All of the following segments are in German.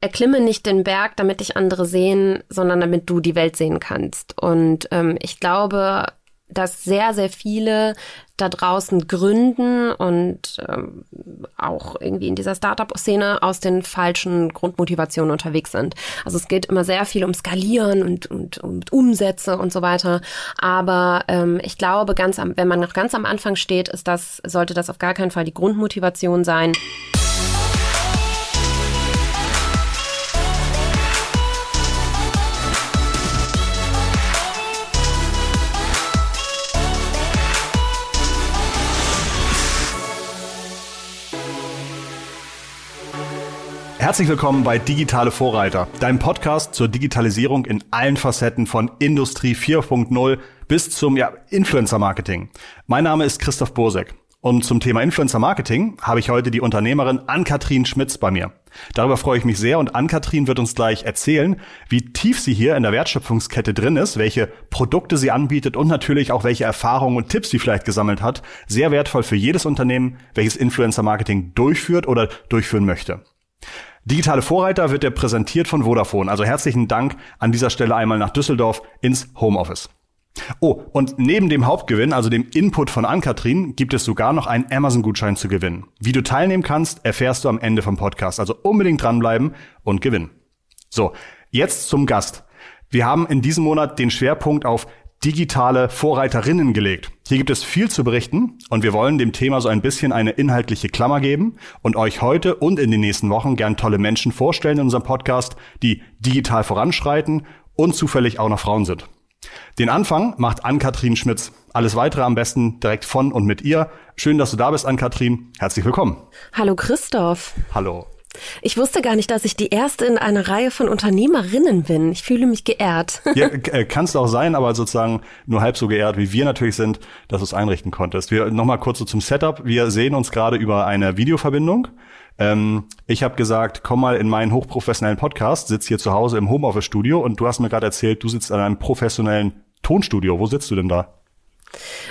erklimme nicht den Berg, damit dich andere sehen, sondern damit du die Welt sehen kannst. Und ähm, ich glaube, dass sehr, sehr viele da draußen gründen und ähm, auch irgendwie in dieser Startup-Szene aus den falschen Grundmotivationen unterwegs sind. Also es geht immer sehr viel um Skalieren und, und, und Umsätze und so weiter. Aber ähm, ich glaube, ganz am, wenn man noch ganz am Anfang steht, ist das, sollte das auf gar keinen Fall die Grundmotivation sein. Herzlich willkommen bei Digitale Vorreiter, deinem Podcast zur Digitalisierung in allen Facetten von Industrie 4.0 bis zum ja, Influencer Marketing. Mein Name ist Christoph Bosek und zum Thema Influencer Marketing habe ich heute die Unternehmerin Ann-Kathrin Schmitz bei mir. Darüber freue ich mich sehr und Ann-Kathrin wird uns gleich erzählen, wie tief sie hier in der Wertschöpfungskette drin ist, welche Produkte sie anbietet und natürlich auch welche Erfahrungen und Tipps sie vielleicht gesammelt hat. Sehr wertvoll für jedes Unternehmen, welches Influencer Marketing durchführt oder durchführen möchte. Digitale Vorreiter wird er präsentiert von Vodafone. Also herzlichen Dank an dieser Stelle einmal nach Düsseldorf ins Homeoffice. Oh, und neben dem Hauptgewinn, also dem Input von Ann-Kathrin, gibt es sogar noch einen Amazon-Gutschein zu gewinnen. Wie du teilnehmen kannst, erfährst du am Ende vom Podcast. Also unbedingt dranbleiben und gewinnen. So, jetzt zum Gast. Wir haben in diesem Monat den Schwerpunkt auf digitale Vorreiterinnen gelegt. Hier gibt es viel zu berichten und wir wollen dem Thema so ein bisschen eine inhaltliche Klammer geben und euch heute und in den nächsten Wochen gern tolle Menschen vorstellen in unserem Podcast, die digital voranschreiten und zufällig auch noch Frauen sind. Den Anfang macht Ann-Kathrin Schmitz. Alles weitere am besten direkt von und mit ihr. Schön, dass du da bist, Ann-Kathrin. Herzlich willkommen. Hallo Christoph. Hallo. Ich wusste gar nicht, dass ich die erste in einer Reihe von Unternehmerinnen bin. Ich fühle mich geehrt. Ja, äh, kannst auch sein, aber sozusagen nur halb so geehrt, wie wir natürlich sind, dass du es einrichten konntest. Wir nochmal kurz so zum Setup. Wir sehen uns gerade über eine Videoverbindung. Ähm, ich habe gesagt, komm mal in meinen hochprofessionellen Podcast, sitz hier zu Hause im Homeoffice-Studio und du hast mir gerade erzählt, du sitzt in einem professionellen Tonstudio. Wo sitzt du denn da?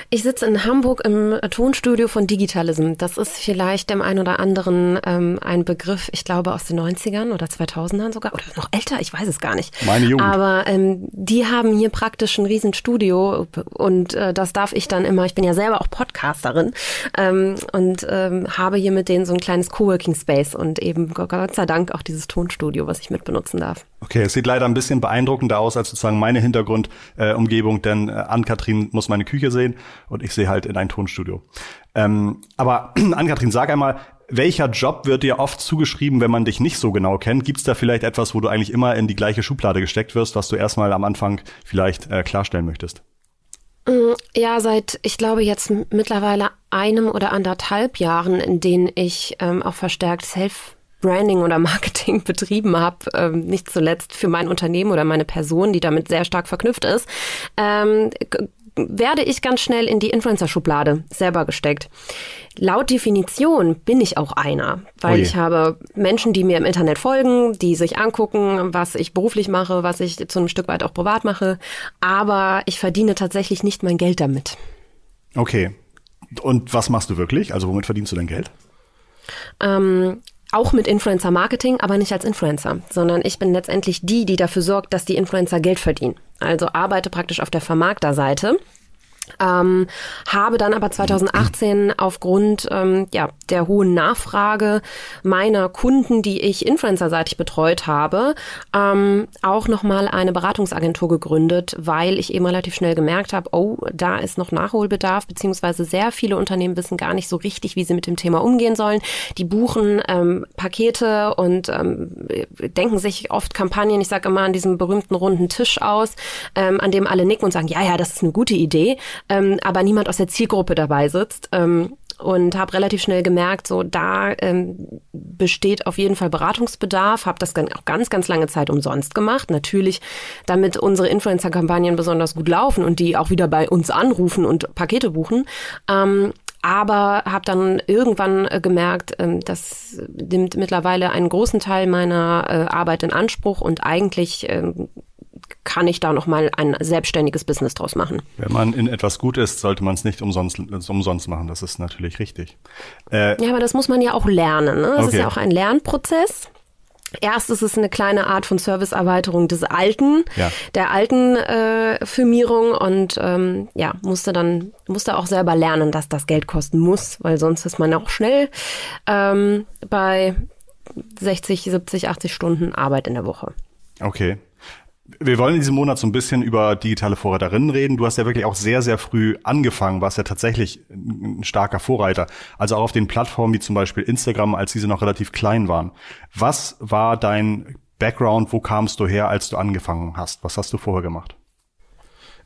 Ich sitze in Hamburg im Tonstudio von Digitalism. Das ist vielleicht dem einen oder anderen ähm, ein Begriff, ich glaube aus den 90ern oder 2000ern sogar oder noch älter, ich weiß es gar nicht. Meine Jugend. Aber ähm, die haben hier praktisch ein Riesenstudio und äh, das darf ich dann immer, ich bin ja selber auch Podcasterin ähm, und ähm, habe hier mit denen so ein kleines Coworking Space und eben Gott sei Dank auch dieses Tonstudio, was ich mit benutzen darf. Okay, es sieht leider ein bisschen beeindruckender aus als sozusagen meine Hintergrundumgebung, äh, denn äh, Ann-Kathrin muss meine Küche sehen und ich sehe halt in ein Tonstudio. Ähm, aber Ann-Kathrin, sag einmal, welcher Job wird dir oft zugeschrieben, wenn man dich nicht so genau kennt? Gibt es da vielleicht etwas, wo du eigentlich immer in die gleiche Schublade gesteckt wirst, was du erstmal am Anfang vielleicht äh, klarstellen möchtest? Mm, ja, seit, ich glaube, jetzt mittlerweile einem oder anderthalb Jahren, in denen ich ähm, auch verstärkt Self Branding oder Marketing betrieben habe, ähm, nicht zuletzt für mein Unternehmen oder meine Person, die damit sehr stark verknüpft ist, ähm, werde ich ganz schnell in die Influencer-Schublade selber gesteckt. Laut Definition bin ich auch einer, weil oh ich habe Menschen, die mir im Internet folgen, die sich angucken, was ich beruflich mache, was ich zu einem Stück weit auch privat mache, aber ich verdiene tatsächlich nicht mein Geld damit. Okay. Und was machst du wirklich? Also womit verdienst du dein Geld? Ähm, auch mit Influencer Marketing, aber nicht als Influencer, sondern ich bin letztendlich die, die dafür sorgt, dass die Influencer Geld verdienen. Also arbeite praktisch auf der Vermarkterseite ähm, habe dann aber 2018 aufgrund ähm, ja, der hohen Nachfrage meiner Kunden, die ich influencerseitig betreut habe, ähm, auch nochmal eine Beratungsagentur gegründet, weil ich eben relativ schnell gemerkt habe, oh, da ist noch Nachholbedarf, beziehungsweise sehr viele Unternehmen wissen gar nicht so richtig, wie sie mit dem Thema umgehen sollen. Die buchen ähm, Pakete und ähm, denken sich oft Kampagnen, ich sage immer an diesem berühmten runden Tisch aus, ähm, an dem alle nicken und sagen, ja, ja, das ist eine gute Idee ähm, aber niemand aus der Zielgruppe dabei sitzt. Ähm, und habe relativ schnell gemerkt, so da ähm, besteht auf jeden Fall Beratungsbedarf. Habe das auch ganz, ganz lange Zeit umsonst gemacht. Natürlich, damit unsere Influencer-Kampagnen besonders gut laufen und die auch wieder bei uns anrufen und Pakete buchen. Ähm, aber habe dann irgendwann äh, gemerkt, ähm, das nimmt mittlerweile einen großen Teil meiner äh, Arbeit in Anspruch und eigentlich ähm, kann ich da noch mal ein selbstständiges Business draus machen. Wenn man in etwas gut ist, sollte man es nicht umsonst, umsonst machen. Das ist natürlich richtig. Äh, ja, aber das muss man ja auch lernen. Ne? Das okay. ist ja auch ein Lernprozess. Erst ist es eine kleine Art von Serviceerweiterung des alten, ja. der alten äh, Firmierung und ähm, ja, musste dann, musste auch selber lernen, dass das Geld kosten muss, weil sonst ist man auch schnell ähm, bei 60, 70, 80 Stunden Arbeit in der Woche. Okay. Wir wollen in diesem Monat so ein bisschen über digitale Vorreiterinnen reden. Du hast ja wirklich auch sehr, sehr früh angefangen, warst ja tatsächlich ein starker Vorreiter. Also auch auf den Plattformen wie zum Beispiel Instagram, als diese noch relativ klein waren. Was war dein Background? Wo kamst du her, als du angefangen hast? Was hast du vorher gemacht?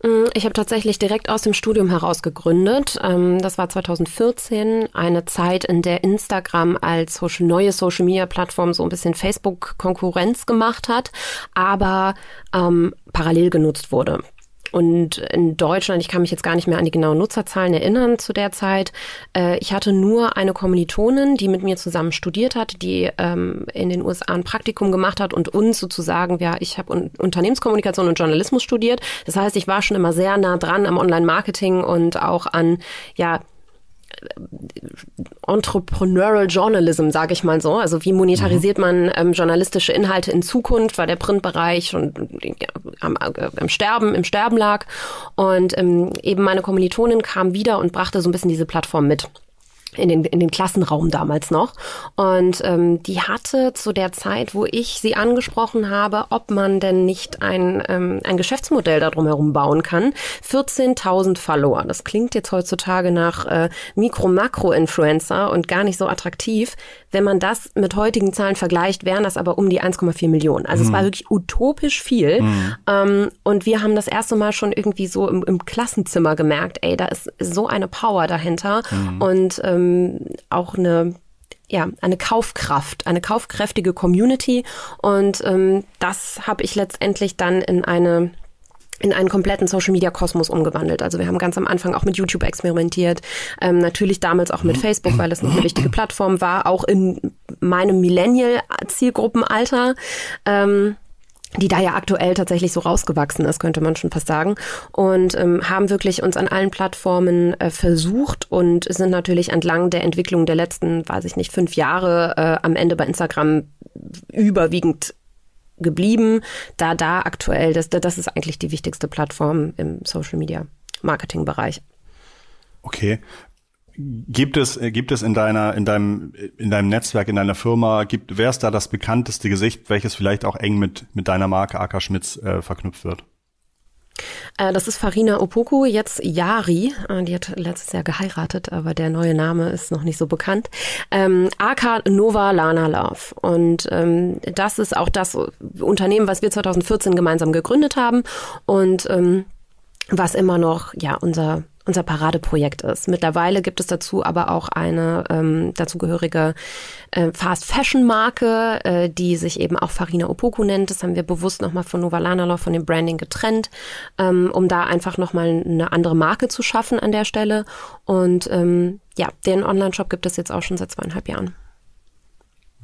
Mm, ich habe tatsächlich direkt aus dem Studium heraus gegründet. Ähm, das war 2014, eine Zeit, in der Instagram als Social, neue Social-Media-Plattform so ein bisschen Facebook-Konkurrenz gemacht hat, aber ähm, parallel genutzt wurde. Und in Deutschland, ich kann mich jetzt gar nicht mehr an die genauen Nutzerzahlen erinnern zu der Zeit. Äh, ich hatte nur eine Kommilitonin, die mit mir zusammen studiert hat, die ähm, in den USA ein Praktikum gemacht hat und uns sozusagen, ja, ich habe Unternehmenskommunikation und Journalismus studiert. Das heißt, ich war schon immer sehr nah dran am Online-Marketing und auch an, ja, Entrepreneurial Journalism, sage ich mal so. Also wie monetarisiert mhm. man ähm, journalistische Inhalte in Zukunft, weil der Printbereich schon ja, am, äh, am, Sterben, im Sterben lag. Und ähm, eben meine Kommilitonin kam wieder und brachte so ein bisschen diese Plattform mit in den, in den Klassenraum damals noch. Und ähm, die hatte zu der Zeit, wo ich sie angesprochen habe, ob man denn nicht ein, ähm, ein Geschäftsmodell darum herum bauen kann, 14.000 Follower. Das klingt jetzt heutzutage nach äh, Mikro-Makro-Influencer und gar nicht so attraktiv. Wenn man das mit heutigen Zahlen vergleicht, wären das aber um die 1,4 Millionen. Also mhm. es war wirklich utopisch viel. Mhm. Ähm, und wir haben das erste Mal schon irgendwie so im, im Klassenzimmer gemerkt, ey, da ist so eine Power dahinter. Mhm. Und ähm, ähm, auch eine ja, eine Kaufkraft, eine kaufkräftige Community. Und ähm, das habe ich letztendlich dann in eine in einen kompletten Social Media Kosmos umgewandelt. Also wir haben ganz am Anfang auch mit YouTube experimentiert, ähm, natürlich damals auch mit Facebook, weil es noch eine wichtige Plattform war, auch in meinem Millennial Zielgruppenalter. Ähm, die da ja aktuell tatsächlich so rausgewachsen ist, könnte man schon fast sagen. Und ähm, haben wirklich uns an allen Plattformen äh, versucht und sind natürlich entlang der Entwicklung der letzten, weiß ich nicht, fünf Jahre äh, am Ende bei Instagram überwiegend geblieben, da da aktuell, das, das ist eigentlich die wichtigste Plattform im Social Media Marketing Bereich. Okay. Gibt es, äh, gibt es in deiner, in deinem, in deinem Netzwerk, in deiner Firma, gibt, wer ist da das bekannteste Gesicht, welches vielleicht auch eng mit, mit deiner Marke AK Schmitz äh, verknüpft wird? Äh, das ist Farina Opoku, jetzt Yari. Äh, die hat letztes Jahr geheiratet, aber der neue Name ist noch nicht so bekannt. Ähm, AK Nova Lana Love. Und ähm, das ist auch das Unternehmen, was wir 2014 gemeinsam gegründet haben und ähm, was immer noch ja unser unser Paradeprojekt ist. Mittlerweile gibt es dazu aber auch eine ähm, dazugehörige äh, Fast Fashion Marke, äh, die sich eben auch Farina Opoku nennt. Das haben wir bewusst nochmal von Nova Lanalov von dem Branding getrennt, ähm, um da einfach nochmal eine andere Marke zu schaffen an der Stelle. Und ähm, ja, den Online-Shop gibt es jetzt auch schon seit zweieinhalb Jahren.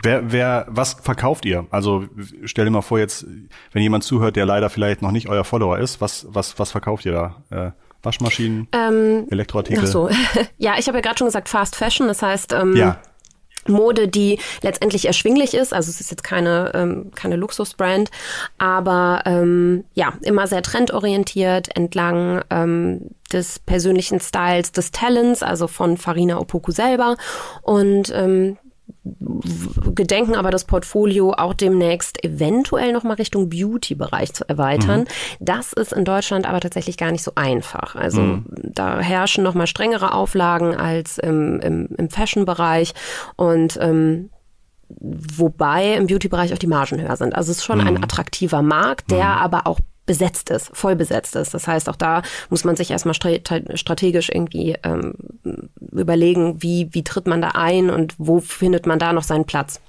Wer, wer, was verkauft ihr? Also stell dir mal vor jetzt, wenn jemand zuhört, der leider vielleicht noch nicht euer Follower ist, was, was, was verkauft ihr da? Äh, Waschmaschinen, ähm, Elektroartikel. Ach so. ja, ich habe ja gerade schon gesagt Fast Fashion, das heißt ähm, ja. Mode, die letztendlich erschwinglich ist. Also es ist jetzt keine, ähm, keine Luxusbrand, aber ähm, ja, immer sehr trendorientiert entlang ähm, des persönlichen Styles, des Talents, also von Farina Opoku selber. Und ähm, gedenken aber das Portfolio auch demnächst eventuell noch mal Richtung Beauty-Bereich zu erweitern. Mhm. Das ist in Deutschland aber tatsächlich gar nicht so einfach. Also mhm. da herrschen noch mal strengere Auflagen als im, im, im Fashion-Bereich und ähm, wobei im Beauty-Bereich auch die Margen höher sind. Also es ist schon mhm. ein attraktiver Markt, der mhm. aber auch besetzt ist, voll besetzt ist. Das heißt, auch da muss man sich erstmal strategisch irgendwie ähm, überlegen, wie, wie tritt man da ein und wo findet man da noch seinen Platz.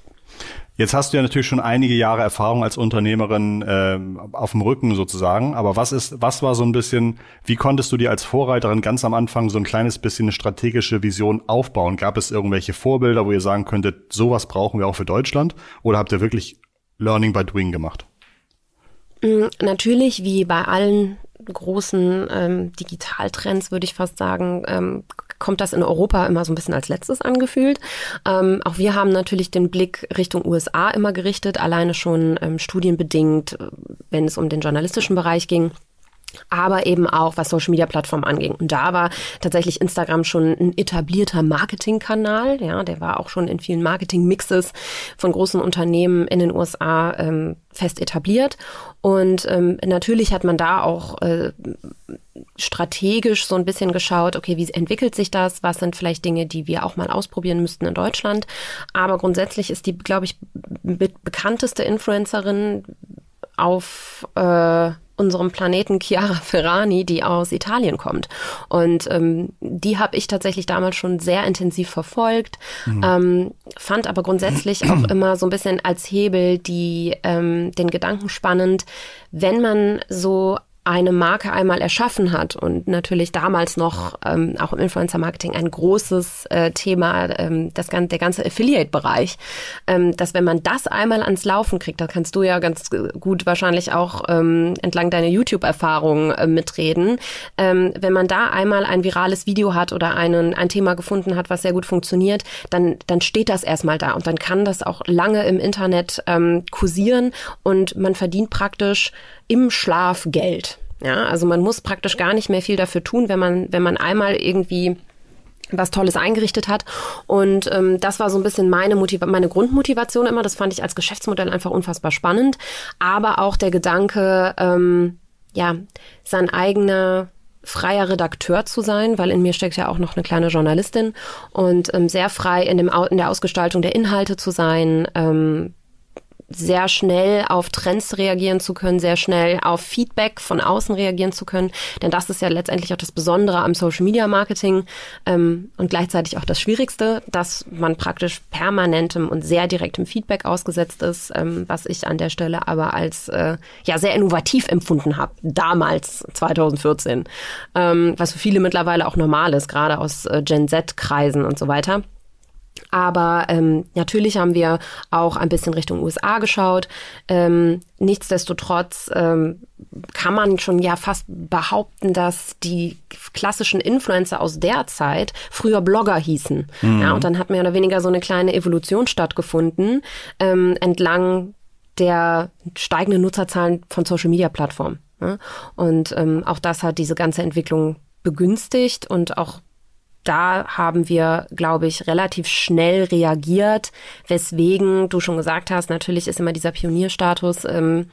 Jetzt hast du ja natürlich schon einige Jahre Erfahrung als Unternehmerin äh, auf dem Rücken sozusagen. Aber was ist, was war so ein bisschen, wie konntest du dir als Vorreiterin ganz am Anfang so ein kleines bisschen eine strategische Vision aufbauen? Gab es irgendwelche Vorbilder, wo ihr sagen könntet, sowas brauchen wir auch für Deutschland? Oder habt ihr wirklich Learning by Doing gemacht? Mm, natürlich, wie bei allen großen ähm, Digitaltrends, würde ich fast sagen, ähm, kommt das in Europa immer so ein bisschen als letztes angefühlt. Ähm, auch wir haben natürlich den Blick Richtung USA immer gerichtet, alleine schon ähm, studienbedingt, wenn es um den journalistischen Bereich ging aber eben auch was Social Media Plattformen anging. Und da war tatsächlich Instagram schon ein etablierter Marketingkanal, ja, der war auch schon in vielen Marketing-Mixes von großen Unternehmen in den USA ähm, fest etabliert. Und ähm, natürlich hat man da auch äh, strategisch so ein bisschen geschaut, okay, wie entwickelt sich das? Was sind vielleicht Dinge, die wir auch mal ausprobieren müssten in Deutschland? Aber grundsätzlich ist die, glaube ich, bekannteste Influencerin auf äh, unserem Planeten Chiara Ferrani, die aus Italien kommt. Und ähm, die habe ich tatsächlich damals schon sehr intensiv verfolgt, mhm. ähm, fand aber grundsätzlich auch immer so ein bisschen als Hebel die ähm, den Gedanken spannend, wenn man so eine Marke einmal erschaffen hat und natürlich damals noch ähm, auch im Influencer-Marketing ein großes äh, Thema, ähm, das, ganze, der ganze Affiliate-Bereich, ähm, dass wenn man das einmal ans Laufen kriegt, da kannst du ja ganz gut wahrscheinlich auch ähm, entlang deiner YouTube-Erfahrung äh, mitreden, ähm, wenn man da einmal ein virales Video hat oder einen, ein Thema gefunden hat, was sehr gut funktioniert, dann, dann steht das erstmal da und dann kann das auch lange im Internet ähm, kursieren und man verdient praktisch im Schlaf Geld. Ja, also man muss praktisch gar nicht mehr viel dafür tun, wenn man, wenn man einmal irgendwie was Tolles eingerichtet hat. Und ähm, das war so ein bisschen meine, Motiva meine Grundmotivation immer. Das fand ich als Geschäftsmodell einfach unfassbar spannend. Aber auch der Gedanke, ähm, ja, sein eigener freier Redakteur zu sein, weil in mir steckt ja auch noch eine kleine Journalistin und ähm, sehr frei in, dem, in der Ausgestaltung der Inhalte zu sein, ähm, sehr schnell auf Trends reagieren zu können, sehr schnell auf Feedback von außen reagieren zu können. Denn das ist ja letztendlich auch das Besondere am Social Media Marketing ähm, und gleichzeitig auch das Schwierigste, dass man praktisch permanentem und sehr direktem Feedback ausgesetzt ist, ähm, was ich an der Stelle aber als äh, ja sehr innovativ empfunden habe, damals 2014, ähm, was für viele mittlerweile auch normal ist, gerade aus äh, Gen Z-Kreisen und so weiter. Aber ähm, natürlich haben wir auch ein bisschen Richtung USA geschaut. Ähm, nichtsdestotrotz ähm, kann man schon ja fast behaupten, dass die klassischen Influencer aus der Zeit früher Blogger hießen. Mhm. Ja, und dann hat mehr oder weniger so eine kleine Evolution stattgefunden ähm, entlang der steigenden Nutzerzahlen von Social-Media-Plattformen. Ja? Und ähm, auch das hat diese ganze Entwicklung begünstigt und auch da haben wir, glaube ich, relativ schnell reagiert, weswegen du schon gesagt hast, natürlich ist immer dieser Pionierstatus ähm,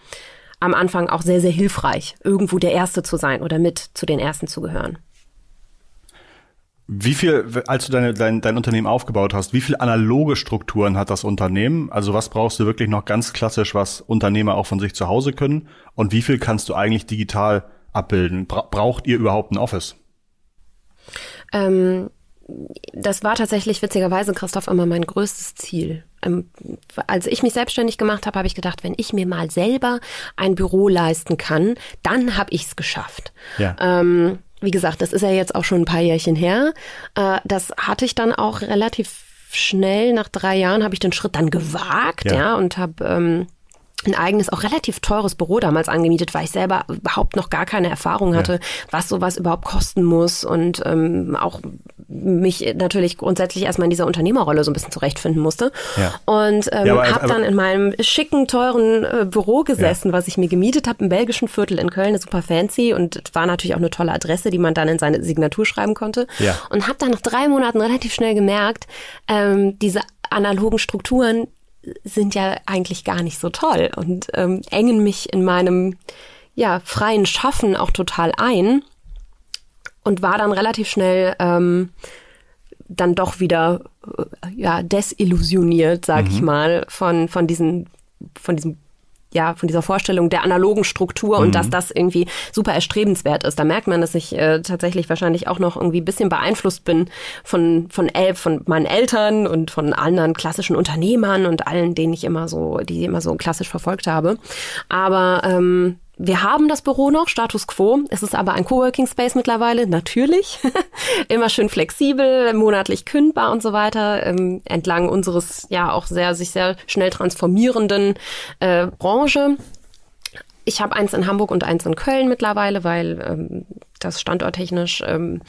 am Anfang auch sehr, sehr hilfreich, irgendwo der Erste zu sein oder mit zu den Ersten zu gehören. Wie viel, als du deine, dein, dein Unternehmen aufgebaut hast, wie viel analoge Strukturen hat das Unternehmen? Also was brauchst du wirklich noch ganz klassisch, was Unternehmer auch von sich zu Hause können? Und wie viel kannst du eigentlich digital abbilden? braucht ihr überhaupt ein Office? Ähm, das war tatsächlich witzigerweise, Christoph, immer mein größtes Ziel. Ähm, als ich mich selbstständig gemacht habe, habe ich gedacht, wenn ich mir mal selber ein Büro leisten kann, dann habe ich es geschafft. Ja. Ähm, wie gesagt, das ist ja jetzt auch schon ein paar Jährchen her. Äh, das hatte ich dann auch relativ schnell, nach drei Jahren habe ich den Schritt dann gewagt, ja, ja und habe ähm, ein eigenes, auch relativ teures Büro damals angemietet, weil ich selber überhaupt noch gar keine Erfahrung hatte, ja. was sowas überhaupt kosten muss und ähm, auch mich natürlich grundsätzlich erstmal in dieser Unternehmerrolle so ein bisschen zurechtfinden musste. Ja. Und ähm, ja, habe dann in meinem schicken, teuren äh, Büro gesessen, was ich mir gemietet habe im belgischen Viertel in Köln, super fancy und war natürlich auch eine tolle Adresse, die man dann in seine Signatur schreiben konnte. Und habe dann nach drei Monaten relativ schnell gemerkt, ähm, diese analogen Strukturen, sind ja eigentlich gar nicht so toll und ähm, engen mich in meinem ja, freien Schaffen auch total ein und war dann relativ schnell ähm, dann doch wieder äh, ja desillusioniert, sag mhm. ich mal, von von diesen von diesem ja, von dieser Vorstellung der analogen Struktur mhm. und dass das irgendwie super erstrebenswert ist. Da merkt man, dass ich äh, tatsächlich wahrscheinlich auch noch irgendwie ein bisschen beeinflusst bin von, von, El von meinen Eltern und von anderen klassischen Unternehmern und allen, denen ich immer so, die immer so klassisch verfolgt habe. Aber ähm, wir haben das Büro noch, Status quo. Es ist aber ein Coworking Space mittlerweile, natürlich. Immer schön flexibel, monatlich kündbar und so weiter, ähm, entlang unseres ja auch sehr sich sehr schnell transformierenden äh, Branche. Ich habe eins in Hamburg und eins in Köln mittlerweile, weil ähm, das standorttechnisch ähm,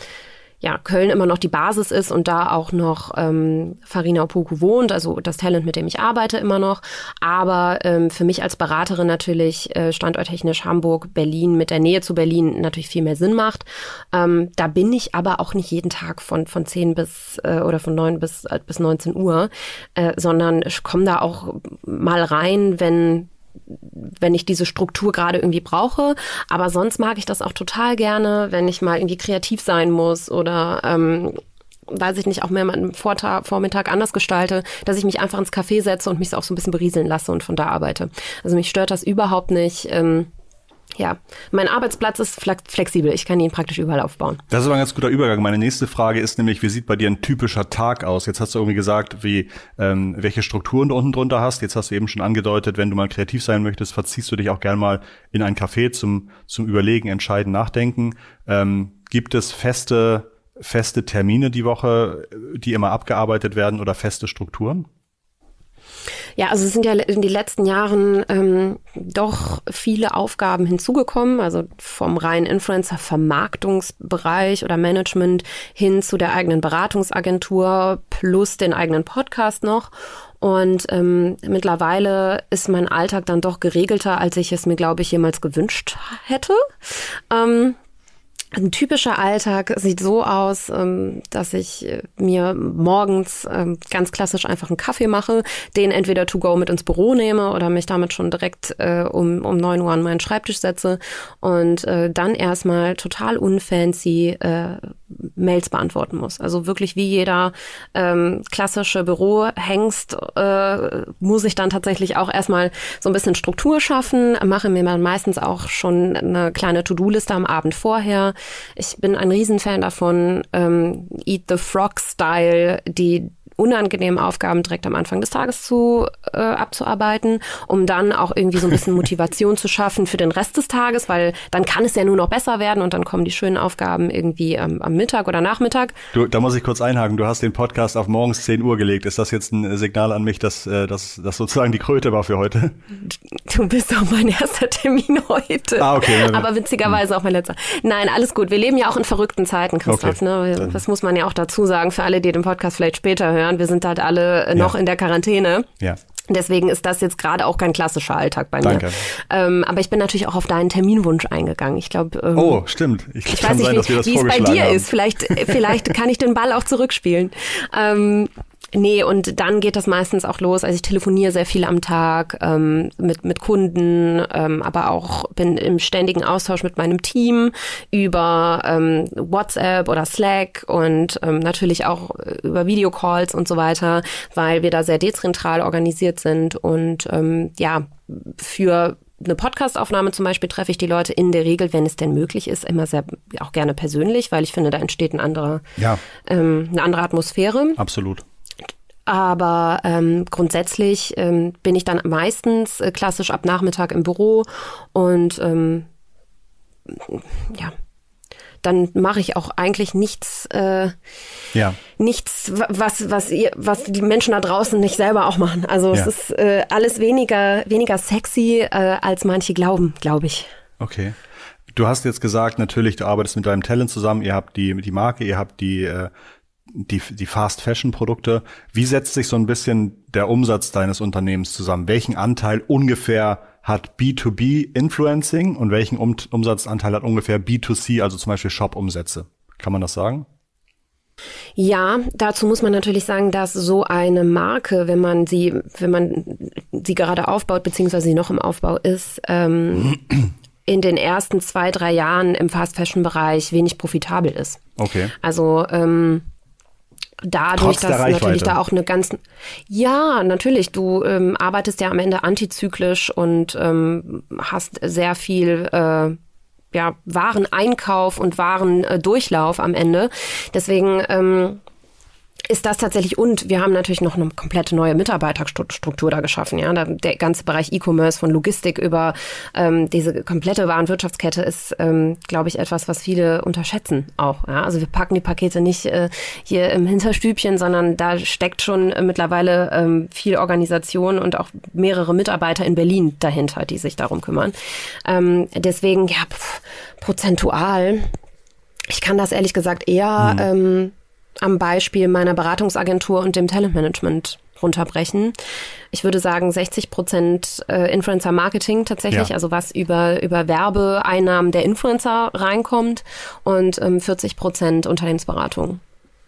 ja, Köln immer noch die Basis ist und da auch noch ähm, Farina Opoku wohnt, also das Talent, mit dem ich arbeite immer noch. Aber ähm, für mich als Beraterin natürlich äh, standorttechnisch Hamburg, Berlin mit der Nähe zu Berlin natürlich viel mehr Sinn macht. Ähm, da bin ich aber auch nicht jeden Tag von, von 10 bis äh, oder von 9 bis, äh, bis 19 Uhr, äh, sondern ich komme da auch mal rein, wenn wenn ich diese Struktur gerade irgendwie brauche. Aber sonst mag ich das auch total gerne, wenn ich mal irgendwie kreativ sein muss oder ähm, weiß ich nicht, auch mehr meinen Vortag, Vormittag anders gestalte, dass ich mich einfach ins Café setze und mich auch so ein bisschen berieseln lasse und von da arbeite. Also mich stört das überhaupt nicht. Ähm, ja, mein Arbeitsplatz ist flexibel. Ich kann ihn praktisch überall aufbauen. Das ist aber ein ganz guter Übergang. Meine nächste Frage ist nämlich, wie sieht bei dir ein typischer Tag aus? Jetzt hast du irgendwie gesagt, wie ähm, welche Strukturen du unten drunter hast. Jetzt hast du eben schon angedeutet, wenn du mal kreativ sein möchtest, verziehst du dich auch gern mal in ein Café zum zum Überlegen, entscheiden, nachdenken. Ähm, gibt es feste feste Termine die Woche, die immer abgearbeitet werden oder feste Strukturen? Ja, also es sind ja in den letzten Jahren ähm, doch viele Aufgaben hinzugekommen, also vom reinen Influencer-Vermarktungsbereich oder Management hin zu der eigenen Beratungsagentur plus den eigenen Podcast noch. Und ähm, mittlerweile ist mein Alltag dann doch geregelter, als ich es mir, glaube ich, jemals gewünscht hätte. Ähm, ein typischer Alltag sieht so aus, ähm, dass ich äh, mir morgens ähm, ganz klassisch einfach einen Kaffee mache, den entweder to go mit ins Büro nehme oder mich damit schon direkt äh, um, um neun Uhr an meinen Schreibtisch setze und äh, dann erstmal total unfancy Mails beantworten muss. Also wirklich wie jeder ähm, klassische Bürohengst äh, muss ich dann tatsächlich auch erstmal so ein bisschen Struktur schaffen, mache mir dann meistens auch schon eine kleine To-Do-Liste am Abend vorher. Ich bin ein Riesenfan davon, ähm, Eat the Frog-Style, die unangenehmen Aufgaben direkt am Anfang des Tages zu äh, abzuarbeiten, um dann auch irgendwie so ein bisschen Motivation zu schaffen für den Rest des Tages, weil dann kann es ja nur noch besser werden und dann kommen die schönen Aufgaben irgendwie ähm, am Mittag oder Nachmittag. Du, da muss ich kurz einhaken. Du hast den Podcast auf morgens 10 Uhr gelegt. Ist das jetzt ein Signal an mich, dass äh, das sozusagen die Kröte war für heute? Du bist auch mein erster Termin heute. Ah, okay. Aber witzigerweise auch mein letzter. Nein, alles gut. Wir leben ja auch in verrückten Zeiten, Christoph. Okay. Ne? Das muss man ja auch dazu sagen, für alle, die den Podcast vielleicht später hören hören. Wir sind halt alle noch ja. in der Quarantäne. Ja. Deswegen ist das jetzt gerade auch kein klassischer Alltag bei mir. Danke. Ähm, aber ich bin natürlich auch auf deinen Terminwunsch eingegangen. Ich glaube. Ähm, oh, stimmt. Ich, ich weiß nicht, sein, wie, wie es bei dir haben. ist. Vielleicht, vielleicht kann ich den Ball auch zurückspielen. Ähm, Nee, und dann geht das meistens auch los. Also ich telefoniere sehr viel am Tag ähm, mit, mit Kunden, ähm, aber auch bin im ständigen Austausch mit meinem Team über ähm, WhatsApp oder Slack und ähm, natürlich auch über Videocalls und so weiter, weil wir da sehr dezentral organisiert sind und ähm, ja, für eine Podcastaufnahme zum Beispiel treffe ich die Leute in der Regel, wenn es denn möglich ist, immer sehr auch gerne persönlich, weil ich finde, da entsteht ein anderer, ja. ähm, eine andere Atmosphäre. Absolut. Aber ähm, grundsätzlich ähm, bin ich dann meistens äh, klassisch ab Nachmittag im Büro und ähm, ja, dann mache ich auch eigentlich nichts, äh, ja. nichts, was, was, ihr, was die Menschen da draußen nicht selber auch machen. Also ja. es ist äh, alles weniger, weniger sexy, äh, als manche glauben, glaube ich. Okay. Du hast jetzt gesagt, natürlich, du arbeitest mit deinem Talent zusammen, ihr habt die, die Marke, ihr habt die äh, die, die Fast Fashion Produkte. Wie setzt sich so ein bisschen der Umsatz deines Unternehmens zusammen? Welchen Anteil ungefähr hat B2B Influencing und welchen um Umsatzanteil hat ungefähr B2C, also zum Beispiel Shop-Umsätze? Kann man das sagen? Ja, dazu muss man natürlich sagen, dass so eine Marke, wenn man sie, wenn man sie gerade aufbaut, beziehungsweise sie noch im Aufbau ist, ähm, in den ersten zwei, drei Jahren im Fast-Fashion-Bereich wenig profitabel ist. Okay. Also ähm, dadurch, dass natürlich da auch eine ganz, ja, natürlich, du ähm, arbeitest ja am Ende antizyklisch und ähm, hast sehr viel, äh, ja, Wareneinkauf und Warendurchlauf am Ende. Deswegen, ähm, ist das tatsächlich und wir haben natürlich noch eine komplette neue Mitarbeiterstruktur da geschaffen. Ja, der ganze Bereich E-Commerce von Logistik über ähm, diese komplette Warenwirtschaftskette ist, ähm, glaube ich, etwas, was viele unterschätzen auch. Ja? Also wir packen die Pakete nicht äh, hier im Hinterstübchen, sondern da steckt schon äh, mittlerweile ähm, viel Organisation und auch mehrere Mitarbeiter in Berlin dahinter, die sich darum kümmern. Ähm, deswegen ja pf, prozentual Ich kann das ehrlich gesagt eher mhm. ähm, am Beispiel meiner Beratungsagentur und dem Talentmanagement runterbrechen. Ich würde sagen 60 Prozent äh, Influencer Marketing tatsächlich, ja. also was über, über Werbeeinnahmen der Influencer reinkommt und ähm, 40 Prozent Unternehmensberatung.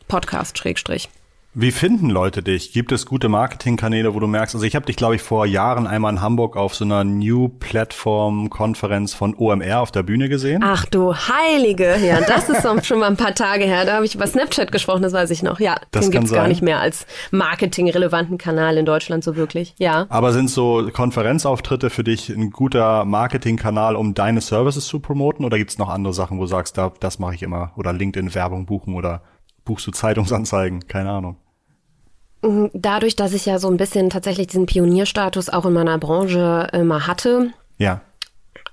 Podcast, Schrägstrich. Wie finden Leute dich? Gibt es gute Marketingkanäle, wo du merkst, also ich habe dich, glaube ich, vor Jahren einmal in Hamburg auf so einer New Platform Konferenz von OMR auf der Bühne gesehen. Ach du Heilige, ja, das ist schon mal ein paar Tage her. Da habe ich über Snapchat gesprochen, das weiß ich noch. Ja, das den gibt's gar nicht mehr als marketingrelevanten Kanal in Deutschland so wirklich. Ja. Aber sind so Konferenzauftritte für dich ein guter Marketingkanal, um deine Services zu promoten? Oder gibt's noch andere Sachen, wo du sagst, da, das mache ich immer? Oder LinkedIn Werbung buchen oder buchst du Zeitungsanzeigen? Keine Ahnung. Mhm, dadurch, dass ich ja so ein bisschen tatsächlich diesen Pionierstatus auch in meiner Branche immer hatte, ja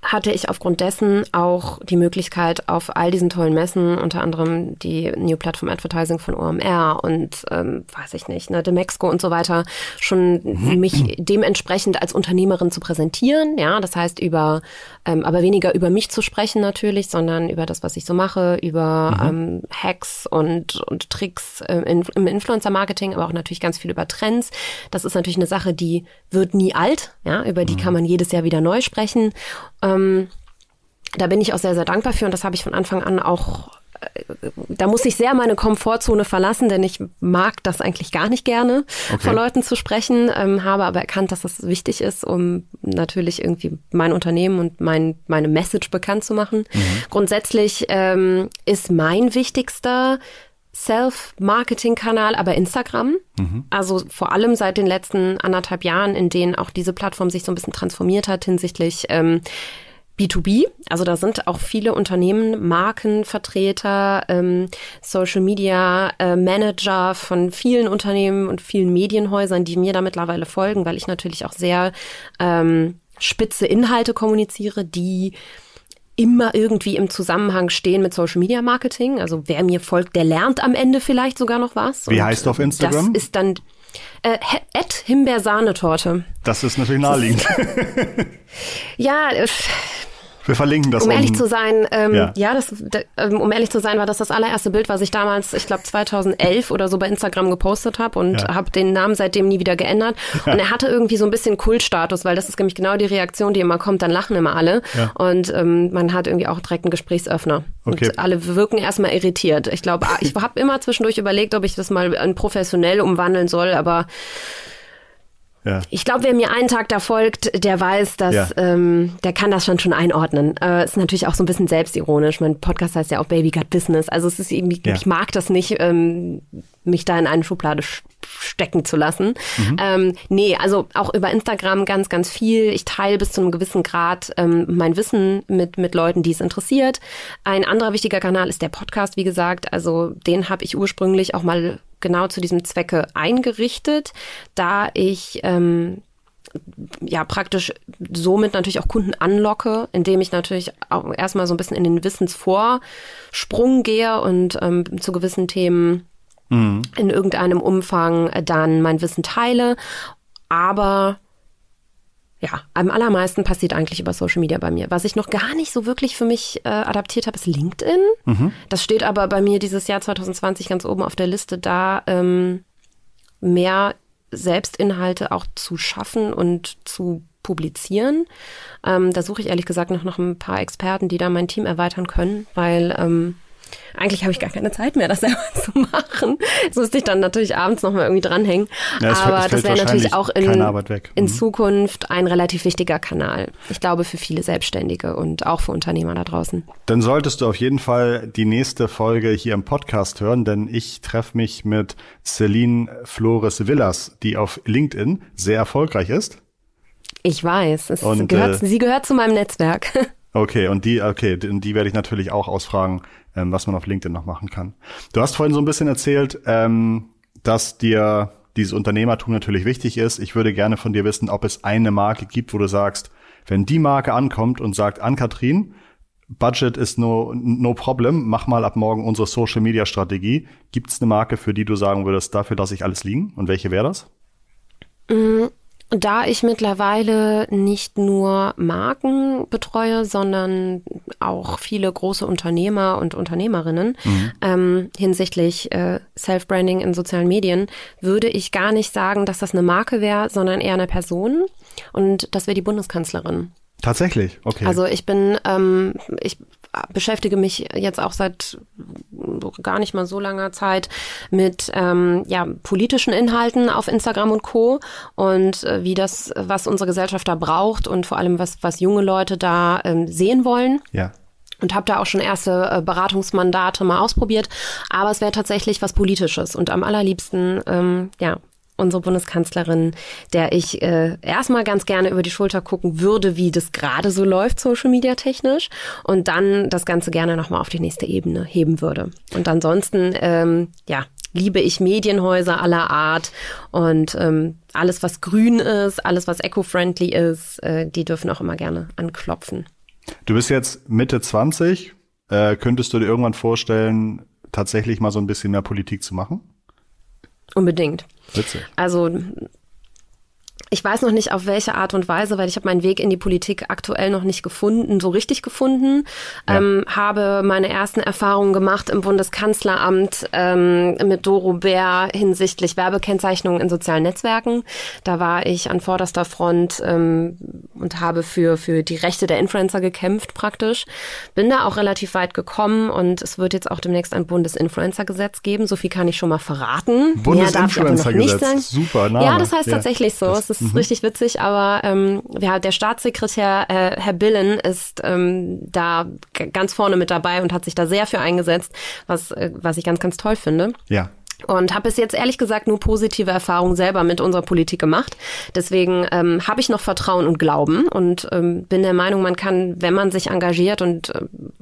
hatte ich aufgrund dessen auch die Möglichkeit, auf all diesen tollen Messen, unter anderem die New Platform Advertising von OMR und ähm, weiß ich nicht, ne, Demexco und so weiter, schon mhm. mich dementsprechend als Unternehmerin zu präsentieren. Ja, das heißt über, ähm, aber weniger über mich zu sprechen natürlich, sondern über das, was ich so mache, über mhm. ähm, Hacks und, und Tricks äh, in, im Influencer-Marketing, aber auch natürlich ganz viel über Trends. Das ist natürlich eine Sache, die wird nie alt. Ja, über die mhm. kann man jedes Jahr wieder neu sprechen. Ähm, da bin ich auch sehr, sehr dankbar für und das habe ich von Anfang an auch äh, da muss ich sehr meine Komfortzone verlassen, denn ich mag das eigentlich gar nicht gerne, okay. vor Leuten zu sprechen, ähm, habe aber erkannt, dass das wichtig ist, um natürlich irgendwie mein Unternehmen und mein, meine Message bekannt zu machen. Mhm. Grundsätzlich ähm, ist mein wichtigster Self-Marketing-Kanal, aber Instagram. Mhm. Also vor allem seit den letzten anderthalb Jahren, in denen auch diese Plattform sich so ein bisschen transformiert hat hinsichtlich ähm, B2B. Also da sind auch viele Unternehmen, Markenvertreter, ähm, Social Media äh, Manager von vielen Unternehmen und vielen Medienhäusern, die mir da mittlerweile folgen, weil ich natürlich auch sehr ähm, spitze Inhalte kommuniziere, die immer irgendwie im Zusammenhang stehen mit Social Media Marketing. Also wer mir folgt, der lernt am Ende vielleicht sogar noch was. Wie heißt du auf Instagram? Das ist dann äh, Himbeersahnetorte. Das ist natürlich naheliegend. ja, äh, wir verlinken das. Um ehrlich zu sein, ähm, ja, ja das, ähm, um ehrlich zu sein, war das das allererste Bild, was ich damals, ich glaube 2011 oder so bei Instagram gepostet habe und ja. habe den Namen seitdem nie wieder geändert. Ja. Und er hatte irgendwie so ein bisschen Kultstatus, weil das ist nämlich genau die Reaktion, die immer kommt, dann lachen immer alle. Und ähm, man hat irgendwie auch direkt einen Gesprächsöffner. Okay. Und alle wirken erstmal irritiert. Ich glaube, ich habe immer zwischendurch überlegt, ob ich das mal in professionell umwandeln soll, aber ja. Ich glaube, wer mir einen Tag da folgt, der weiß, dass ja. ähm, der kann das schon schon einordnen. Äh, ist natürlich auch so ein bisschen selbstironisch. Mein Podcast heißt ja auch Baby Got Business. Also es ist irgendwie, ja. ich mag das nicht, ähm, mich da in eine Schublade stecken zu lassen. Mhm. Ähm, nee, also auch über Instagram ganz, ganz viel. Ich teile bis zu einem gewissen Grad ähm, mein Wissen mit, mit Leuten, die es interessiert. Ein anderer wichtiger Kanal ist der Podcast, wie gesagt. Also den habe ich ursprünglich auch mal genau zu diesem Zwecke eingerichtet, da ich ähm, ja praktisch somit natürlich auch Kunden anlocke, indem ich natürlich auch erstmal so ein bisschen in den Wissensvorsprung gehe und ähm, zu gewissen Themen mhm. in irgendeinem Umfang dann mein Wissen teile. Aber ja, am allermeisten passiert eigentlich über Social Media bei mir. Was ich noch gar nicht so wirklich für mich äh, adaptiert habe, ist LinkedIn. Mhm. Das steht aber bei mir dieses Jahr 2020 ganz oben auf der Liste, da ähm, mehr Selbstinhalte auch zu schaffen und zu publizieren. Ähm, da suche ich ehrlich gesagt noch, noch ein paar Experten, die da mein Team erweitern können, weil ähm, eigentlich habe ich gar keine Zeit mehr, das selber zu machen. Das müsste ich dann natürlich abends nochmal irgendwie dranhängen. Ja, Aber das wäre natürlich auch in, in mhm. Zukunft ein relativ wichtiger Kanal. Ich glaube, für viele Selbstständige und auch für Unternehmer da draußen. Dann solltest du auf jeden Fall die nächste Folge hier im Podcast hören, denn ich treffe mich mit Celine Flores Villas, die auf LinkedIn sehr erfolgreich ist. Ich weiß. Und, gehört, äh, sie gehört zu meinem Netzwerk. Okay, und die, okay, die werde ich natürlich auch ausfragen, ähm, was man auf LinkedIn noch machen kann. Du hast vorhin so ein bisschen erzählt, ähm, dass dir dieses Unternehmertum natürlich wichtig ist. Ich würde gerne von dir wissen, ob es eine Marke gibt, wo du sagst, wenn die Marke ankommt und sagt, an Kathrin, Budget ist no, no problem, mach mal ab morgen unsere Social Media Strategie. Gibt es eine Marke, für die du sagen würdest, dafür lasse ich alles liegen? Und welche wäre das? Mm, da ich mittlerweile nicht nur Marken betreue, sondern auch viele große Unternehmer und Unternehmerinnen mhm. ähm, hinsichtlich äh, Self-Branding in sozialen Medien, würde ich gar nicht sagen, dass das eine Marke wäre, sondern eher eine Person. Und das wäre die Bundeskanzlerin. Tatsächlich, okay. Also ich bin, ähm, ich beschäftige mich jetzt auch seit gar nicht mal so langer Zeit mit ähm, ja, politischen Inhalten auf Instagram und Co. und äh, wie das, was unsere Gesellschaft da braucht und vor allem, was, was junge Leute da ähm, sehen wollen. Ja und habe da auch schon erste äh, Beratungsmandate mal ausprobiert. Aber es wäre tatsächlich was Politisches und am allerliebsten, ähm, ja, unsere Bundeskanzlerin, der ich äh, erstmal ganz gerne über die Schulter gucken würde, wie das gerade so läuft, Social Media technisch, und dann das Ganze gerne nochmal auf die nächste Ebene heben würde. Und ansonsten, ähm, ja, liebe ich Medienhäuser aller Art und ähm, alles, was grün ist, alles, was eco-friendly ist, äh, die dürfen auch immer gerne anklopfen. Du bist jetzt Mitte 20. Äh, könntest du dir irgendwann vorstellen, tatsächlich mal so ein bisschen mehr Politik zu machen? Unbedingt. Witzig. Also ich weiß noch nicht auf welche Art und Weise, weil ich habe meinen Weg in die Politik aktuell noch nicht gefunden, so richtig gefunden. Ja. Ähm, habe meine ersten Erfahrungen gemacht im Bundeskanzleramt ähm, mit Doro Bär hinsichtlich Werbekennzeichnungen in sozialen Netzwerken. Da war ich an vorderster Front ähm, und habe für, für die Rechte der Influencer gekämpft praktisch. Bin da auch relativ weit gekommen und es wird jetzt auch demnächst ein Bundesinfluencer-Gesetz geben. So viel kann ich schon mal verraten. Bundesinfluencer-Gesetz, super Name. Ja, das heißt ja. tatsächlich so. Das ist mhm. richtig witzig, aber ähm, ja, der Staatssekretär äh, Herr Billen ist ähm, da ganz vorne mit dabei und hat sich da sehr für eingesetzt, was, äh, was ich ganz, ganz toll finde. Ja. Und habe bis jetzt ehrlich gesagt nur positive Erfahrungen selber mit unserer Politik gemacht. Deswegen ähm, habe ich noch Vertrauen und Glauben und ähm, bin der Meinung, man kann, wenn man sich engagiert und äh,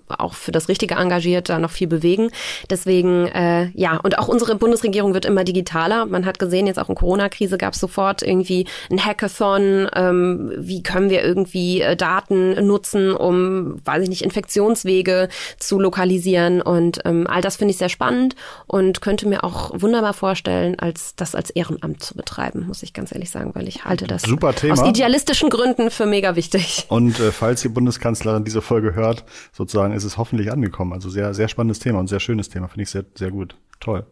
auch für das Richtige engagiert, da noch viel bewegen. Deswegen, äh, ja, und auch unsere Bundesregierung wird immer digitaler. Man hat gesehen, jetzt auch in Corona-Krise gab es sofort irgendwie ein Hackathon. Ähm, wie können wir irgendwie äh, Daten nutzen, um, weiß ich nicht, Infektionswege zu lokalisieren? Und ähm, all das finde ich sehr spannend und könnte mir auch wunderbar vorstellen, als das als Ehrenamt zu betreiben, muss ich ganz ehrlich sagen, weil ich halte das Super Thema. aus idealistischen Gründen für mega wichtig. Und äh, falls die Bundeskanzlerin diese Folge hört, sozusagen ist es hoffentlich angekommen. Also sehr, sehr spannendes Thema und sehr schönes Thema, finde ich sehr, sehr gut. Toll.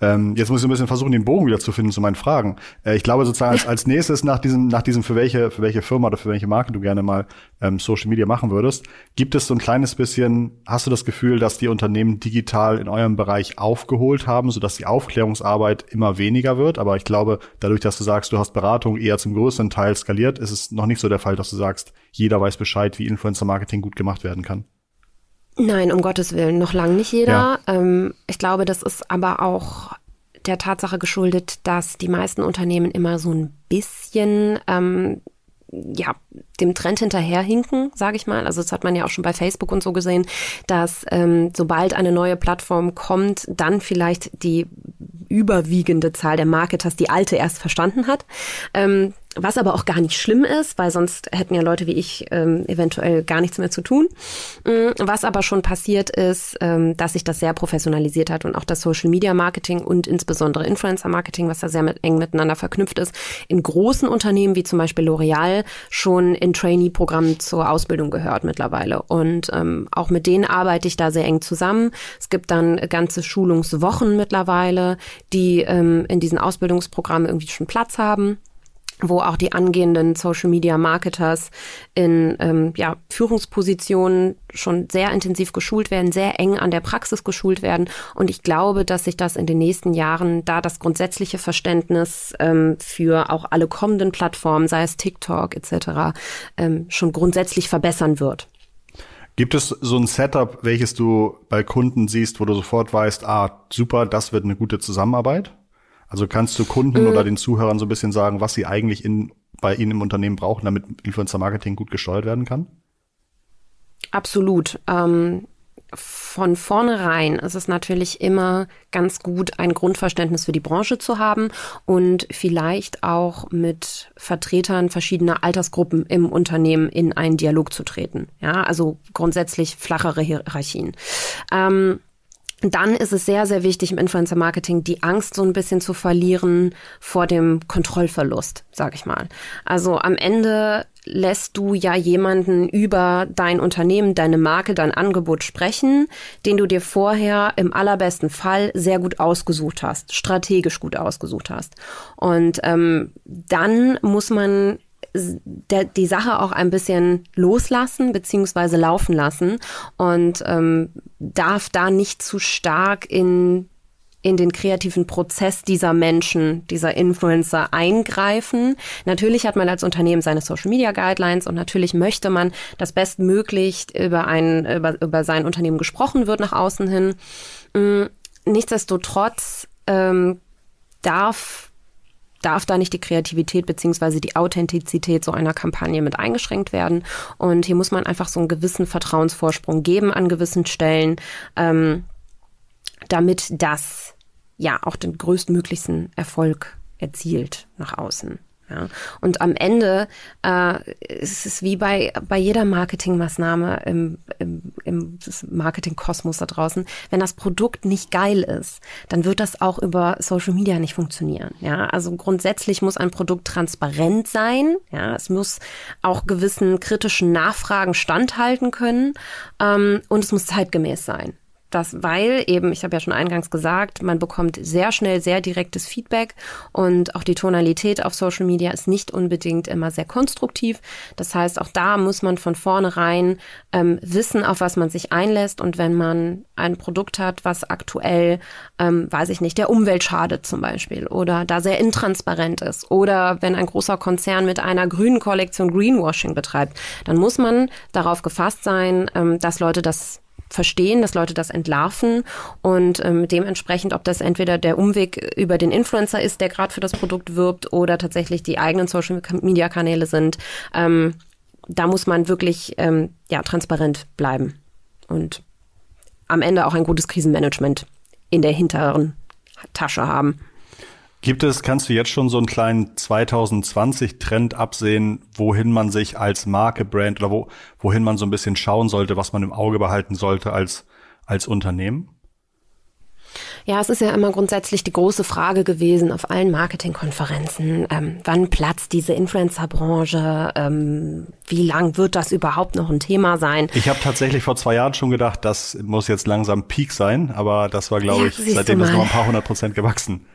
Ähm, jetzt muss ich ein bisschen versuchen, den Bogen wieder zu finden zu meinen Fragen. Äh, ich glaube sozusagen als, als nächstes nach diesem, nach diesem für welche, für welche Firma oder für welche Marke du gerne mal ähm, Social Media machen würdest, gibt es so ein kleines bisschen, hast du das Gefühl, dass die Unternehmen digital in eurem Bereich aufgeholt haben, sodass die Aufklärungsarbeit immer weniger wird? Aber ich glaube, dadurch, dass du sagst, du hast Beratung eher zum größten Teil skaliert, ist es noch nicht so der Fall, dass du sagst, jeder weiß Bescheid, wie Influencer-Marketing gut gemacht werden kann. Nein, um Gottes Willen, noch lang nicht jeder. Ja. Ähm, ich glaube, das ist aber auch der Tatsache geschuldet, dass die meisten Unternehmen immer so ein bisschen ähm, ja, dem Trend hinterherhinken, sage ich mal. Also das hat man ja auch schon bei Facebook und so gesehen, dass ähm, sobald eine neue Plattform kommt, dann vielleicht die überwiegende Zahl der Marketers die alte erst verstanden hat. Ähm, was aber auch gar nicht schlimm ist, weil sonst hätten ja Leute wie ich ähm, eventuell gar nichts mehr zu tun. Mm, was aber schon passiert ist, ähm, dass sich das sehr professionalisiert hat und auch das Social Media Marketing und insbesondere Influencer Marketing, was da sehr mit, eng miteinander verknüpft ist, in großen Unternehmen wie zum Beispiel L'Oreal schon in Trainee-Programmen zur Ausbildung gehört mittlerweile. Und ähm, auch mit denen arbeite ich da sehr eng zusammen. Es gibt dann ganze Schulungswochen mittlerweile, die ähm, in diesen Ausbildungsprogrammen irgendwie schon Platz haben wo auch die angehenden Social Media Marketers in ähm, ja, Führungspositionen schon sehr intensiv geschult werden, sehr eng an der Praxis geschult werden. Und ich glaube, dass sich das in den nächsten Jahren, da das grundsätzliche Verständnis ähm, für auch alle kommenden Plattformen, sei es TikTok etc., ähm, schon grundsätzlich verbessern wird. Gibt es so ein Setup, welches du bei Kunden siehst, wo du sofort weißt, ah, super, das wird eine gute Zusammenarbeit? Also kannst du Kunden mhm. oder den Zuhörern so ein bisschen sagen, was sie eigentlich in, bei ihnen im Unternehmen brauchen, damit Influencer Marketing gut gesteuert werden kann? Absolut. Ähm, von vornherein ist es natürlich immer ganz gut, ein Grundverständnis für die Branche zu haben und vielleicht auch mit Vertretern verschiedener Altersgruppen im Unternehmen in einen Dialog zu treten. Ja, also grundsätzlich flachere Hierarchien. Ähm, dann ist es sehr, sehr wichtig im Influencer Marketing, die Angst so ein bisschen zu verlieren vor dem Kontrollverlust, sag ich mal. Also am Ende lässt du ja jemanden über dein Unternehmen, deine Marke, dein Angebot sprechen, den du dir vorher im allerbesten Fall sehr gut ausgesucht hast, strategisch gut ausgesucht hast. Und ähm, dann muss man der, die Sache auch ein bisschen loslassen beziehungsweise laufen lassen und ähm, darf da nicht zu stark in in den kreativen Prozess dieser Menschen, dieser Influencer eingreifen. Natürlich hat man als Unternehmen seine Social Media Guidelines und natürlich möchte man, dass bestmöglich über ein, über, über sein Unternehmen gesprochen wird nach außen hin. Mm, nichtsdestotrotz ähm, darf darf da nicht die Kreativität beziehungsweise die Authentizität so einer Kampagne mit eingeschränkt werden. Und hier muss man einfach so einen gewissen Vertrauensvorsprung geben an gewissen Stellen, ähm, damit das ja auch den größtmöglichsten Erfolg erzielt nach außen. Ja. Und am Ende äh, ist es wie bei, bei jeder Marketingmaßnahme im, im, im Marketingkosmos da draußen, wenn das Produkt nicht geil ist, dann wird das auch über Social Media nicht funktionieren. Ja. Also grundsätzlich muss ein Produkt transparent sein. Ja. Es muss auch gewissen kritischen Nachfragen standhalten können ähm, und es muss zeitgemäß sein das, weil eben, ich habe ja schon eingangs gesagt, man bekommt sehr schnell sehr direktes Feedback und auch die Tonalität auf Social Media ist nicht unbedingt immer sehr konstruktiv. Das heißt, auch da muss man von vornherein ähm, wissen, auf was man sich einlässt und wenn man ein Produkt hat, was aktuell, ähm, weiß ich nicht, der Umwelt schadet zum Beispiel oder da sehr intransparent ist oder wenn ein großer Konzern mit einer grünen Kollektion Greenwashing betreibt, dann muss man darauf gefasst sein, ähm, dass Leute das verstehen, dass Leute das entlarven und ähm, dementsprechend, ob das entweder der Umweg über den Influencer ist, der gerade für das Produkt wirbt oder tatsächlich die eigenen Social-Media-Kanäle sind, ähm, da muss man wirklich ähm, ja, transparent bleiben und am Ende auch ein gutes Krisenmanagement in der hinteren Tasche haben. Gibt es, kannst du jetzt schon so einen kleinen 2020-Trend absehen, wohin man sich als Marke, Brand oder wo, wohin man so ein bisschen schauen sollte, was man im Auge behalten sollte als, als Unternehmen? Ja, es ist ja immer grundsätzlich die große Frage gewesen auf allen Marketingkonferenzen, ähm, wann platzt diese Influencer-Branche, ähm, wie lang wird das überhaupt noch ein Thema sein? Ich habe tatsächlich vor zwei Jahren schon gedacht, das muss jetzt langsam Peak sein, aber das war, glaube ja, ich, seitdem ist noch ein paar hundert Prozent gewachsen.